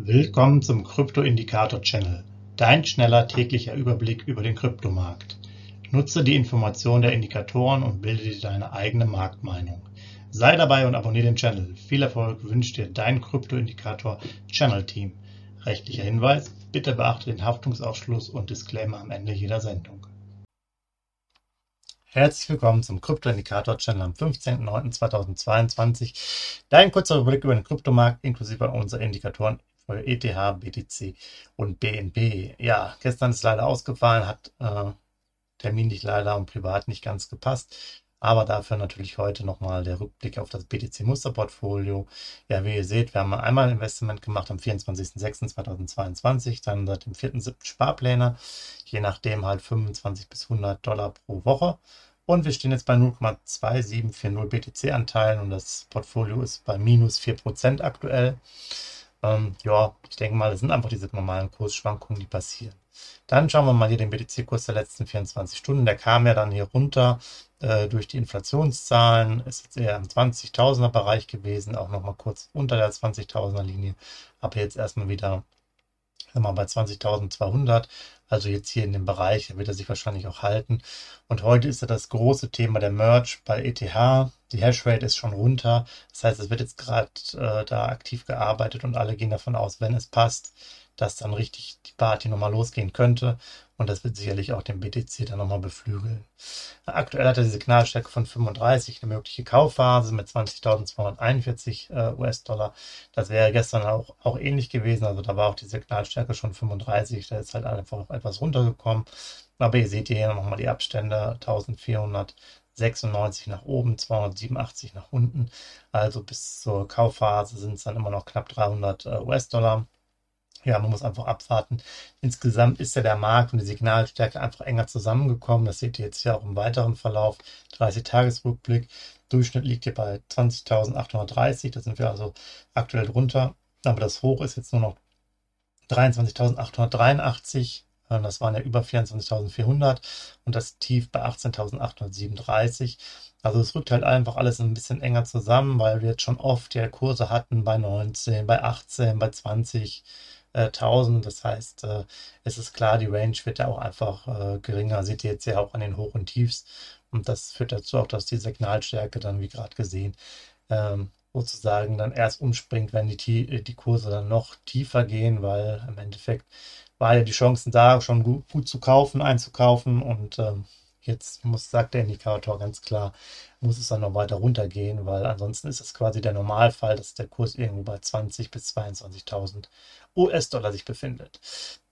Willkommen zum Krypto-Indikator-Channel, dein schneller täglicher Überblick über den Kryptomarkt. Nutze die Informationen der Indikatoren und bilde dir deine eigene Marktmeinung. Sei dabei und abonniere den Channel. Viel Erfolg wünscht dir dein Krypto-Indikator-Channel-Team. Rechtlicher Hinweis, bitte beachte den Haftungsausschluss und Disclaimer am Ende jeder Sendung. Herzlich willkommen zum Krypto-Indikator-Channel am 15.09.2022. Dein kurzer Überblick über den Kryptomarkt inklusive unserer Indikatoren ETH, BTC und BNB. Ja, gestern ist leider ausgefallen, hat äh, terminlich leider und privat nicht ganz gepasst. Aber dafür natürlich heute nochmal der Rückblick auf das BTC-Musterportfolio. Ja, wie ihr seht, wir haben einmal ein Investment gemacht am 24.06.2022, dann seit dem 4.07. Sparpläne, je nachdem halt 25 bis 100 Dollar pro Woche. Und wir stehen jetzt bei 0,2740 BTC-Anteilen und das Portfolio ist bei minus 4% aktuell. Ähm, ja, ich denke mal, das sind einfach diese normalen Kursschwankungen, die passieren. Dann schauen wir mal hier den BTC-Kurs der letzten 24 Stunden. Der kam ja dann hier runter äh, durch die Inflationszahlen. Ist jetzt eher im 20.000er Bereich gewesen, auch nochmal kurz unter der 20.000er Linie. Aber jetzt erstmal wieder mal bei 20.200. Also jetzt hier in dem Bereich, da wird er sich wahrscheinlich auch halten. Und heute ist ja das große Thema der Merge bei ETH. Die Hashrate ist schon runter. Das heißt, es wird jetzt gerade äh, da aktiv gearbeitet und alle gehen davon aus, wenn es passt, dass dann richtig die Party nochmal losgehen könnte. Und das wird sicherlich auch den BTC dann nochmal beflügeln. Aktuell hat er die Signalstärke von 35, eine mögliche Kaufphase mit 20.241 äh, US-Dollar. Das wäre gestern auch, auch ähnlich gewesen. Also da war auch die Signalstärke schon 35. Da ist halt einfach etwas runtergekommen. Aber ihr seht hier nochmal die Abstände. 1496 nach oben, 287 nach unten. Also bis zur Kaufphase sind es dann immer noch knapp 300 äh, US-Dollar ja, man muss einfach abwarten. Insgesamt ist ja der Markt und die Signalstärke einfach enger zusammengekommen. Das seht ihr jetzt ja auch im weiteren Verlauf. 30-Tages-Rückblick. Durchschnitt liegt hier bei 20.830. Da sind wir also aktuell drunter. Aber das Hoch ist jetzt nur noch 23.883. Das waren ja über 24.400 und das Tief bei 18.837. Also es rückt halt einfach alles ein bisschen enger zusammen, weil wir jetzt schon oft ja Kurse hatten bei 19, bei 18, bei 20 1000. Das heißt, äh, es ist klar, die Range wird ja auch einfach äh, geringer. Seht ihr jetzt ja auch an den Hoch- und Tiefs. Und das führt dazu auch, dass die Signalstärke dann, wie gerade gesehen, ähm, sozusagen dann erst umspringt, wenn die, die Kurse dann noch tiefer gehen, weil im Endeffekt war ja die Chancen da, schon gut, gut zu kaufen, einzukaufen und ähm, Jetzt muss, sagt der Indikator ganz klar, muss es dann noch weiter runtergehen, weil ansonsten ist es quasi der Normalfall, dass der Kurs irgendwo bei 20 bis 22.000 US-Dollar sich befindet.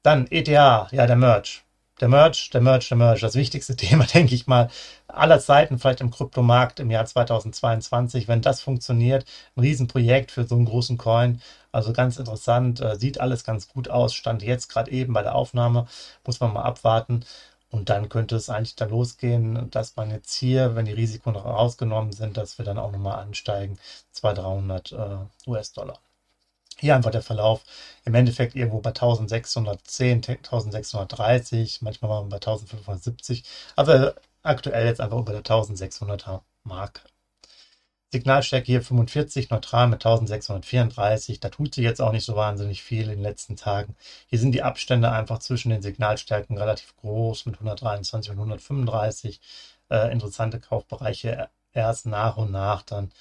Dann ETH, ja, der Merch. Der Merch, der Merch, der Merch, das wichtigste Thema, denke ich mal, aller Zeiten, vielleicht im Kryptomarkt im Jahr 2022, wenn das funktioniert, ein Riesenprojekt für so einen großen Coin, also ganz interessant, äh, sieht alles ganz gut aus, stand jetzt gerade eben bei der Aufnahme, muss man mal abwarten. Und dann könnte es eigentlich dann losgehen, dass man jetzt hier, wenn die Risiken rausgenommen sind, dass wir dann auch nochmal ansteigen, 200, 300 äh, US-Dollar. Hier einfach der Verlauf im Endeffekt irgendwo bei 1610, 1630, manchmal wir bei 1570, aber aktuell jetzt einfach über der 1600er Marke. Signalstärke hier 45, neutral mit 1634. Da tut sich jetzt auch nicht so wahnsinnig viel in den letzten Tagen. Hier sind die Abstände einfach zwischen den Signalstärken relativ groß mit 123 und 135. Äh, interessante Kaufbereiche erst nach und nach dann.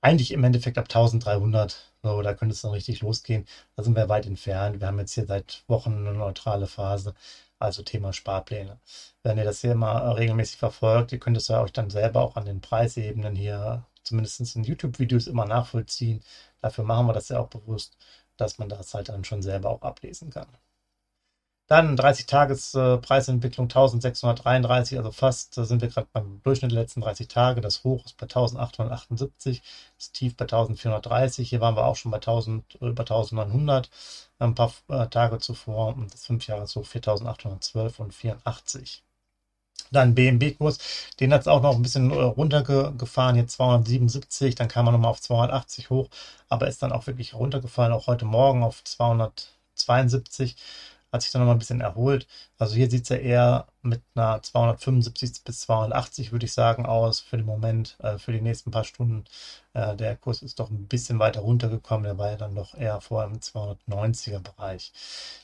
Eigentlich im Endeffekt ab 1300, so, da könnte es dann richtig losgehen. Da sind wir weit entfernt. Wir haben jetzt hier seit Wochen eine neutrale Phase also Thema Sparpläne. Wenn ihr das hier mal regelmäßig verfolgt, ihr könnt es ja euch dann selber auch an den Preisebenen hier zumindest in YouTube-Videos immer nachvollziehen. Dafür machen wir das ja auch bewusst, dass man das halt dann schon selber auch ablesen kann. Dann 30-Tages-Preisentwicklung 1633, also fast sind wir gerade beim Durchschnitt der letzten 30 Tage. Das Hoch ist bei 1878, das Tief bei 1430. Hier waren wir auch schon bei 1000, über 1900 ein paar äh, Tage zuvor und das 5-Jahres-Hoch 4812 und 84. Dann BMB-Kurs, den hat es auch noch ein bisschen äh, runtergefahren, jetzt 277, dann kam er nochmal auf 280 hoch, aber ist dann auch wirklich runtergefallen, auch heute Morgen auf 272. hat sich dann nochmal ein bisschen erholt. Also hier sieht es ja eher mit einer 275 bis 280, würde ich sagen, aus für den Moment, äh, für die nächsten paar Stunden. Äh, der Kurs ist doch ein bisschen weiter runtergekommen, der war ja dann doch eher vor im 290er Bereich.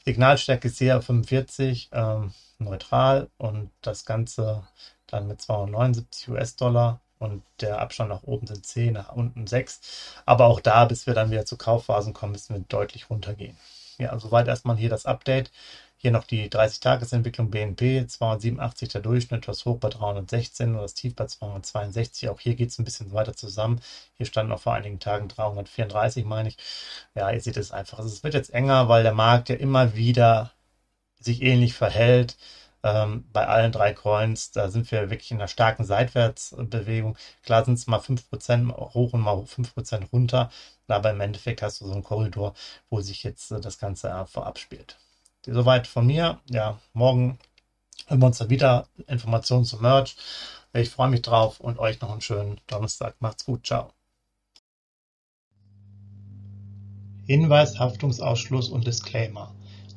Signalstärke ist hier 45, ähm, neutral und das Ganze dann mit 279 US-Dollar und der Abstand nach oben sind 10, nach unten 6. Aber auch da, bis wir dann wieder zu Kaufphasen kommen, müssen wir deutlich runtergehen. Ja, soweit erstmal hier das Update. Hier noch die 30-Tages-Entwicklung BNP, 287 der Durchschnitt, das Hoch bei 316 und das Tief bei 262. Auch hier geht es ein bisschen weiter zusammen. Hier stand noch vor einigen Tagen 334, meine ich. Ja, ihr seht es einfach. Also es wird jetzt enger, weil der Markt ja immer wieder sich ähnlich verhält ähm, bei allen drei Coins, da sind wir wirklich in einer starken Seitwärtsbewegung. Klar sind es mal 5% hoch und mal 5% runter, aber im Endeffekt hast du so einen Korridor, wo sich jetzt äh, das Ganze äh, vorab spielt. Soweit von mir. Ja, morgen hören wir uns dann wieder. Informationen zum Merch. Ich freue mich drauf und euch noch einen schönen Donnerstag. Macht's gut. Ciao. Hinweis, Haftungsausschluss und Disclaimer.